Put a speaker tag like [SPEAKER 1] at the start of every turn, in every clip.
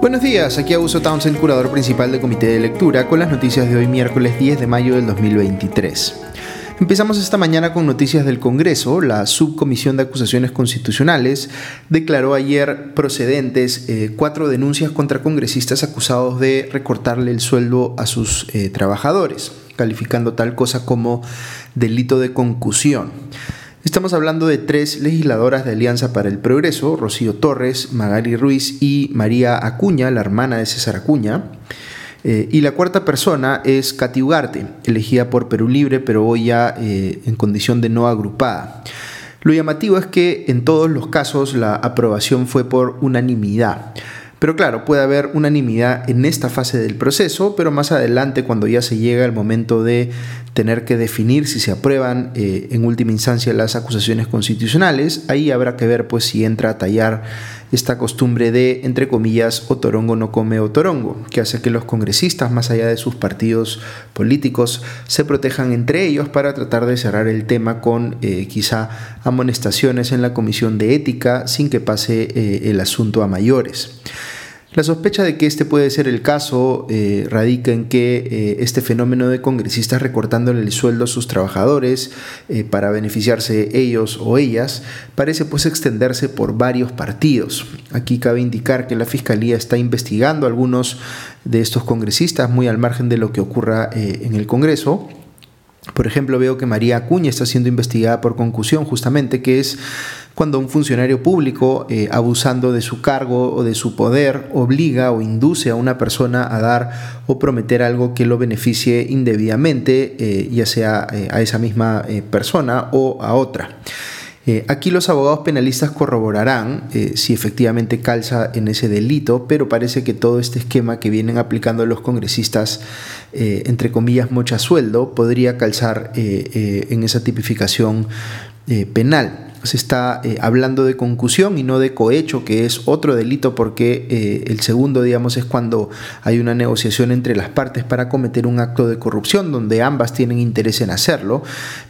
[SPEAKER 1] Buenos días, aquí Augusto Townsend, curador principal del Comité de Lectura, con las noticias de hoy miércoles 10 de mayo del 2023. Empezamos esta mañana con noticias del Congreso. La Subcomisión de Acusaciones Constitucionales declaró ayer procedentes eh, cuatro denuncias contra congresistas acusados de recortarle el sueldo a sus eh, trabajadores, calificando tal cosa como delito de concusión. Estamos hablando de tres legisladoras de Alianza para el Progreso, Rocío Torres, Magali Ruiz y María Acuña, la hermana de César Acuña. Eh, y la cuarta persona es Katy Ugarte, elegida por Perú Libre, pero hoy ya eh, en condición de no agrupada. Lo llamativo es que en todos los casos la aprobación fue por unanimidad. Pero claro, puede haber unanimidad en esta fase del proceso, pero más adelante, cuando ya se llega el momento de tener que definir si se aprueban eh, en última instancia las acusaciones constitucionales, ahí habrá que ver pues si entra a tallar esta costumbre de, entre comillas, otorongo no come otorongo, que hace que los congresistas, más allá de sus partidos políticos, se protejan entre ellos para tratar de cerrar el tema con eh, quizá amonestaciones en la Comisión de Ética sin que pase eh, el asunto a mayores. La sospecha de que este puede ser el caso eh, radica en que eh, este fenómeno de congresistas recortándole el sueldo a sus trabajadores eh, para beneficiarse ellos o ellas parece pues extenderse por varios partidos. Aquí cabe indicar que la Fiscalía está investigando a algunos de estos congresistas muy al margen de lo que ocurra en el Congreso. Por ejemplo, veo que María Acuña está siendo investigada por concusión, justamente, que es cuando un funcionario público, eh, abusando de su cargo o de su poder, obliga o induce a una persona a dar o prometer algo que lo beneficie indebidamente, eh, ya sea eh, a esa misma persona o a otra. aquí los abogados penalistas corroborarán si efectivamente calza en ese delito, pero parece que todo este esquema que vienen aplicando los congresistas, entre comillas, mocha sueldo, podría calzar en esa tipificación penal se está eh, hablando de concusión y no de cohecho, que es otro delito porque eh, el segundo, digamos, es cuando hay una negociación entre las partes para cometer un acto de corrupción donde ambas tienen interés en hacerlo,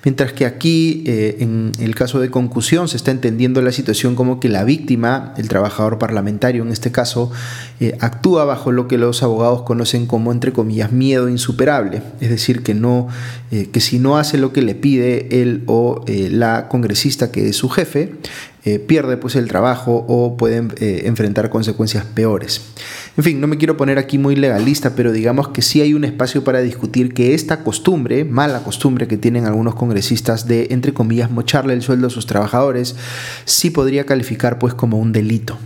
[SPEAKER 1] mientras que aquí, eh, en el caso de concusión, se está entendiendo la situación como que la víctima, el trabajador parlamentario en este caso, actúa bajo lo que los abogados conocen como, entre comillas, miedo insuperable, es decir, que, no, que si no hace lo que le pide él o la congresista que es su jefe, eh, pierde pues el trabajo o pueden eh, enfrentar consecuencias peores. En fin, no me quiero poner aquí muy legalista, pero digamos que sí hay un espacio para discutir que esta costumbre, mala costumbre que tienen algunos congresistas de, entre comillas, mocharle el sueldo a sus trabajadores, sí podría calificar pues como un delito.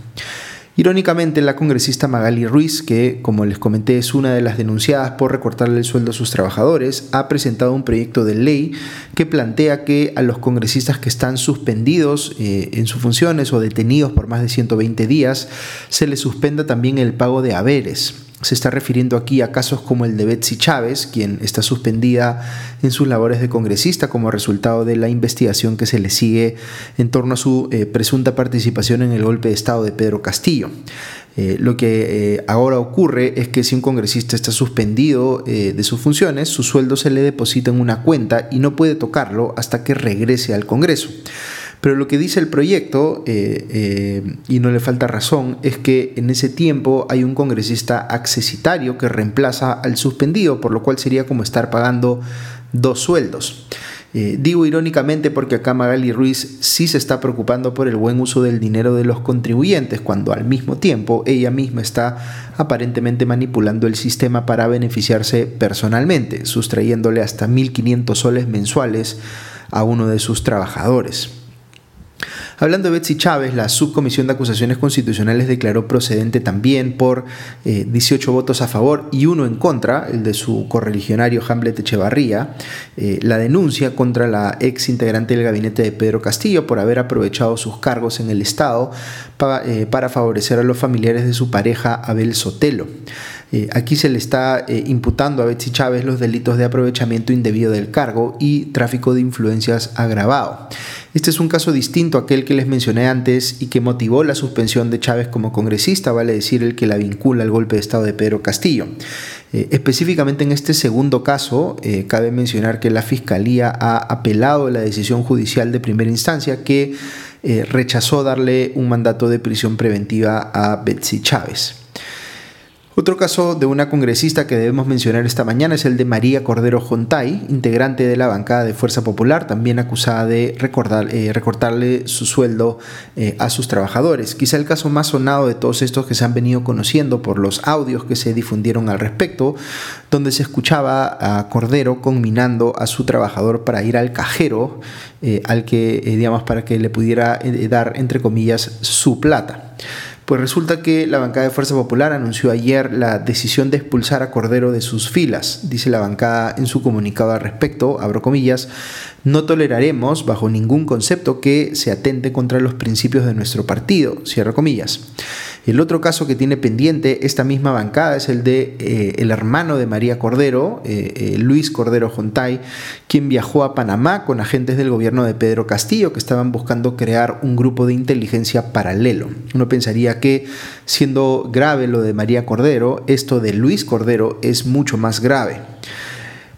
[SPEAKER 1] Irónicamente, la congresista Magali Ruiz, que como les comenté es una de las denunciadas por recortarle el sueldo a sus trabajadores, ha presentado un proyecto de ley que plantea que a los congresistas que están suspendidos eh, en sus funciones o detenidos por más de 120 días se les suspenda también el pago de haberes. Se está refiriendo aquí a casos como el de Betsy Chávez, quien está suspendida en sus labores de congresista como resultado de la investigación que se le sigue en torno a su eh, presunta participación en el golpe de Estado de Pedro Castillo. Eh, lo que eh, ahora ocurre es que si un congresista está suspendido de sus funciones, su sueldo se le deposita en una cuenta y no puede tocarlo hasta que regrese al Congreso. Pero lo que dice el proyecto, eh, eh, y no le falta razón, es que en ese tiempo hay un congresista accesitario que reemplaza al suspendido, por lo cual sería como estar pagando dos sueldos. Eh, digo irónicamente porque acá Magali Ruiz sí se está preocupando por el buen uso del dinero de los contribuyentes, cuando al mismo tiempo ella misma está aparentemente manipulando el sistema para beneficiarse personalmente, sustrayéndole hasta 1.500 soles mensuales a uno de sus trabajadores. Hablando de Betsy Chávez, la Subcomisión de Acusaciones Constitucionales declaró procedente también por 18 eh, votos a favor y uno en contra, el de su correligionario Hamlet Echevarría, eh, la denuncia contra la ex integrante del gabinete de Pedro Castillo por haber aprovechado sus cargos en el Estado para, eh, para favorecer a los familiares de su pareja Abel Sotelo. aquí se le está imputando a Betsy Chávez los delitos de aprovechamiento indebido del cargo y tráfico de influencias agravado. Este es un caso distinto a aquel que les mencioné antes y que motivó la suspensión de Chávez como congresista, vale decir el que la vincula al golpe de Estado de Pedro Castillo. Eh, específicamente en este segundo caso, eh, cabe mencionar que la Fiscalía ha apelado la decisión judicial de primera instancia que eh, rechazó darle un mandato de prisión preventiva a Betsy Chávez. Otro caso de una congresista que debemos mencionar esta mañana es el de María Cordero Jontay, integrante de la bancada de Fuerza Popular, también acusada de eh, recortarle su sueldo eh, a sus trabajadores. Quizá el caso más sonado de todos estos que se han venido conociendo por los audios que se difundieron al respecto, donde se escuchaba a Cordero conminando a su trabajador para ir al cajero, eh, al que, digamos, para que le pudiera dar, entre comillas, su plata. Pues resulta que la bancada de Fuerza Popular anunció ayer la decisión de expulsar a Cordero de sus filas. Dice la bancada en su comunicado al respecto, abro comillas, no toleraremos bajo ningún concepto que se atente contra los principios de nuestro partido, comillas. El otro caso que tiene pendiente esta misma bancada es el de eh, el hermano de María Cordero, eh, eh, Luis Cordero Jontay, quien viajó a Panamá con agentes del gobierno de Pedro Castillo que estaban buscando crear un grupo de inteligencia paralelo. Uno pensaría que siendo grave lo de María Cordero, esto de Luis Cordero es mucho más grave.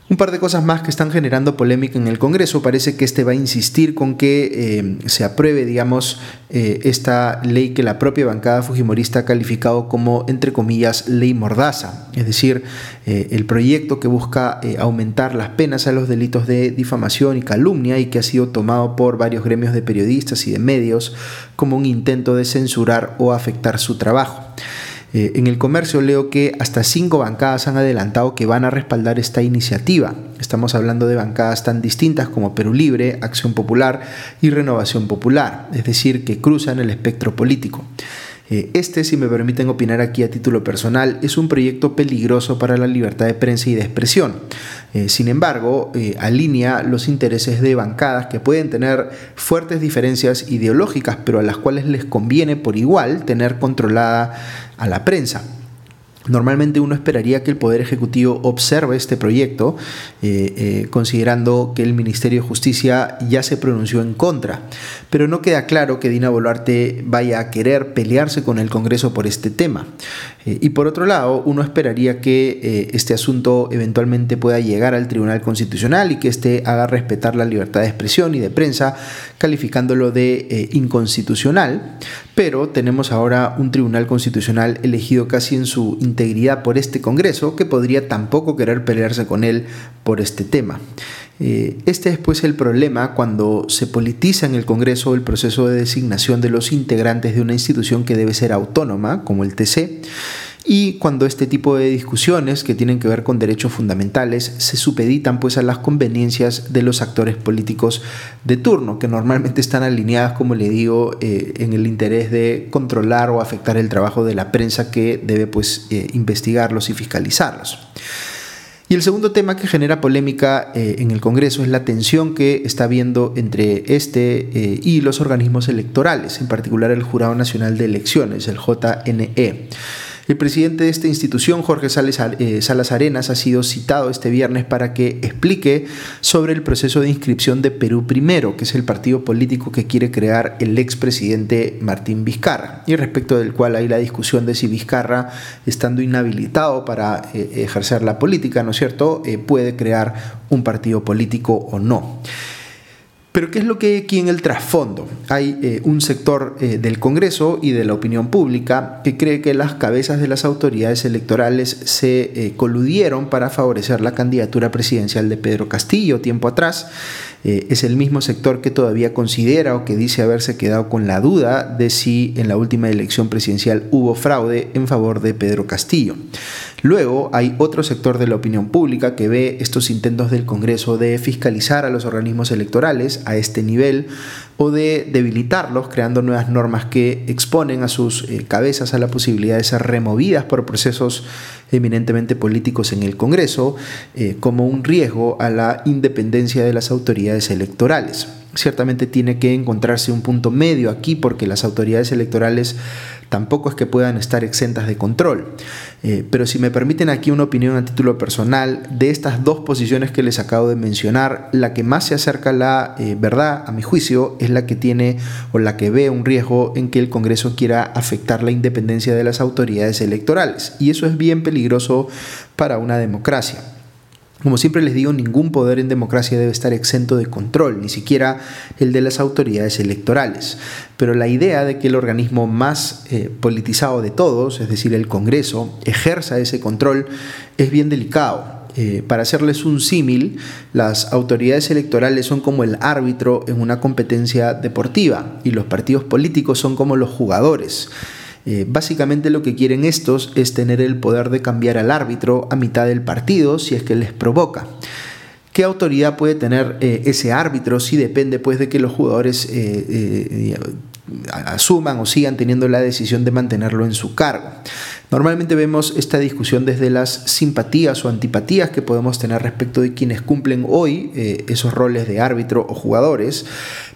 [SPEAKER 1] Un par de cosas más que están generando polémica en el Congreso. Parece que este va a insistir con que eh, se apruebe, digamos, eh, esta ley que la propia bancada fujimorista ha calificado como, entre comillas, ley mordaza. Es decir, eh, el proyecto que busca aumentar las penas a los delitos de difamación y calumnia y que ha sido tomado por varios gremios de periodistas y de medios como un intento de censurar o afectar su trabajo. Eh, en el comercio leo que hasta cinco bancadas han adelantado que van a respaldar esta iniciativa. Estamos hablando de bancadas tan distintas como Perú Libre, Acción Popular y Renovación Popular, es decir, que cruzan el espectro político. Eh, este, si me permiten opinar aquí a título personal, es un proyecto peligroso para la libertad de prensa y de expresión. Eh, sin embargo, alinea los intereses de bancadas que pueden tener fuertes diferencias ideológicas, pero a las cuales les conviene por igual tener controlada a la prensa. Normalmente uno esperaría que el Poder Ejecutivo observe este proyecto, eh, eh, considerando que el Ministerio de Justicia ya se pronunció en contra, pero no queda claro que Dina Boluarte vaya a querer pelearse con el Congreso por este tema. Eh, y por otro lado, uno esperaría que este asunto eventualmente pueda llegar al Tribunal Constitucional y que éste haga respetar la libertad de expresión y de prensa, calificándolo de inconstitucional, pero tenemos ahora un Tribunal Constitucional elegido casi en su integridad por este Congreso que podría tampoco querer pelearse con él por este tema. Eh, este es pues el problema cuando se politiza en el Congreso el proceso de designación de los integrantes de una institución que debe ser autónoma, como el TC, y cuando este tipo de discusiones que tienen que ver con derechos fundamentales se supeditan pues a las conveniencias de los actores políticos de turno, que normalmente están alineadas, como le digo, eh, en el interés de controlar o afectar el trabajo de la prensa que debe pues eh, investigarlos y fiscalizarlos. Y el segundo tema que genera polémica eh, en el Congreso es la tensión que está habiendo entre este y los organismos electorales, en particular el Jurado Nacional de Elecciones, el JNE. El presidente de esta institución, Jorge eh, Salas Arenas, ha sido citado este viernes para que explique sobre el proceso de inscripción de Perú Primero, que es el partido político que quiere crear el expresidente Martín Vizcarra, y respecto del cual hay la discusión de si Vizcarra, estando inhabilitado para eh, ejercer la política, ¿no es cierto?, eh, puede crear un partido político o no. Pero ¿qué es lo que hay aquí en el trasfondo? Hay eh, un sector eh, del Congreso y de la opinión pública que cree que las cabezas de las autoridades electorales se eh, coludieron para favorecer la candidatura presidencial de Pedro Castillo tiempo atrás eh, es el mismo sector que todavía considera o que dice haberse quedado con la duda de si en la última elección presidencial hubo fraude en favor de Pedro Castillo. Luego hay otro sector de la opinión pública que ve estos intentos del Congreso de fiscalizar a los organismos electorales a este nivel o de debilitarlos creando nuevas normas que exponen a sus eh, cabezas a la posibilidad de ser removidas por procesos eminentemente políticos en el Congreso eh, como un riesgo a la independencia de las autoridades electorales. Ciertamente tiene que encontrarse un punto medio aquí porque las autoridades electorales tampoco es que puedan estar exentas de control. Eh, pero si me permiten aquí una opinión a título personal, de estas dos posiciones que les acabo de mencionar, la que más se acerca a la eh, verdad, a mi juicio, es la que tiene o la que ve un riesgo en que el Congreso quiera afectar la independencia de las autoridades electorales. Y eso es bien peligroso para una democracia. Como siempre les digo, ningún poder en democracia debe estar exento de control, ni siquiera el de las autoridades electorales. Pero la idea de que el organismo más eh, politizado de todos, es decir, el Congreso, ejerza ese control es bien delicado. Eh, para hacerles un símil, las autoridades electorales son como el árbitro en una competencia deportiva y los partidos políticos son como los jugadores. Eh, básicamente lo que quieren estos es tener el poder de cambiar al árbitro a mitad del partido si es que les provoca. ¿Qué autoridad puede tener eh, ese árbitro si depende pues de que los jugadores eh, asuman o sigan teniendo la decisión de mantenerlo en su cargo? Normalmente vemos esta discusión desde las simpatías o antipatías que podemos tener respecto de quienes cumplen hoy esos roles de árbitro o jugadores,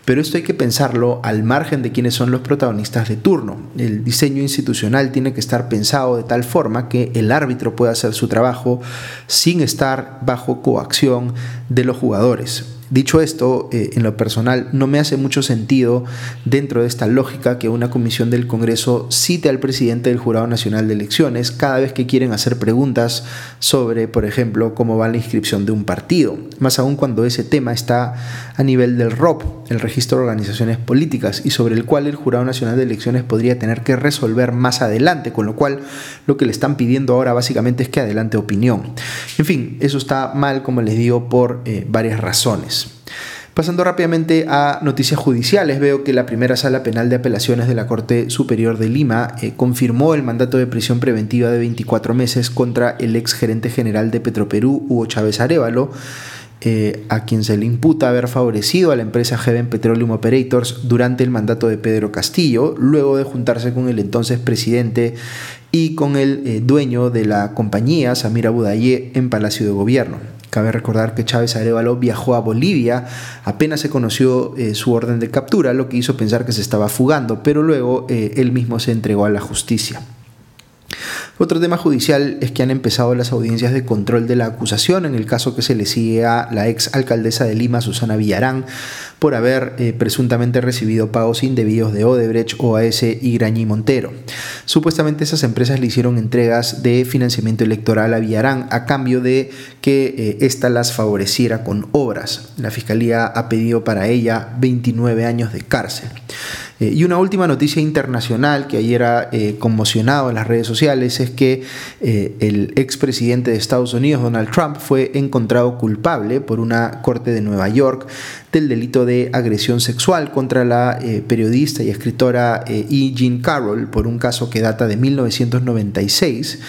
[SPEAKER 1] pero esto hay que pensarlo al margen de quiénes son los protagonistas de turno. El diseño institucional tiene que estar pensado de tal forma que el árbitro pueda hacer su trabajo sin estar bajo coacción de los jugadores. Dicho esto, eh, en lo personal, no me hace mucho sentido dentro de esta lógica que una comisión del Congreso cite al presidente del Jurado Nacional de Elecciones cada vez que quieren hacer preguntas sobre, por ejemplo, cómo va la inscripción de un partido, más aún cuando ese tema está a nivel del ROP, el Registro de Organizaciones Políticas, y sobre el cual el Jurado Nacional de Elecciones podría tener que resolver más adelante, con lo cual lo que le están pidiendo ahora básicamente es que adelante opinión. En fin, eso está mal, como les digo, por eh, varias razones. Pasando rápidamente a noticias judiciales, veo que la primera sala penal de apelaciones de la Corte Superior de Lima eh, confirmó el mandato de prisión preventiva de 24 meses contra el ex gerente general de Petroperú, Hugo Chávez Arevalo, eh, a quien se le imputa haber favorecido a la empresa Heaven Petroleum Operators durante el mandato de Pedro Castillo, luego de juntarse con el entonces presidente y con el eh, dueño de la compañía, Samir Abudaye, en Palacio de Gobierno. Cabe recordar que Chávez Arevalo viajó a Bolivia apenas se conoció eh, su orden de captura, lo que hizo pensar que se estaba fugando, pero luego eh, él mismo se entregó a la justicia. Otro tema judicial es que han empezado las audiencias de control de la acusación en el caso que se le sigue a la ex alcaldesa de Lima, Susana Villarán, por haber eh, presuntamente recibido pagos indebidos de Odebrecht, OAS y Grañi Montero. Supuestamente esas empresas le hicieron entregas de financiamiento electoral a Villarán a cambio de que ésta las favoreciera con obras. La fiscalía ha pedido para ella 29 años de cárcel. Eh, y una última noticia internacional que ayer ha eh, conmocionado en las redes sociales es que eh, el expresidente de Estados Unidos, Donald Trump, fue encontrado culpable por una corte de Nueva York del delito de agresión sexual contra la periodista y escritora E. Jean Carroll por un caso que data de 1996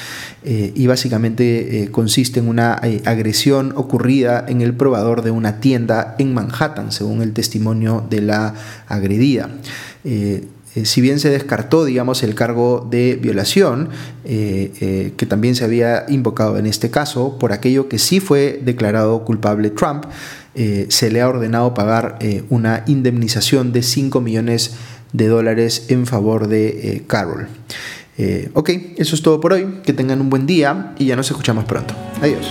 [SPEAKER 1] y básicamente consiste en una agresión ocurrida en el probador de una tienda en Manhattan, según el testimonio de la agredida. Eh, eh, si bien se descartó, digamos, el cargo de violación, eh, que también se había invocado en este caso, por aquello que sí fue declarado culpable Trump, se le ha ordenado pagar una indemnización de 5 millones de dólares en favor de Carroll. ok, eso es todo por hoy. Que tengan un buen día y ya nos escuchamos pronto. Adiós.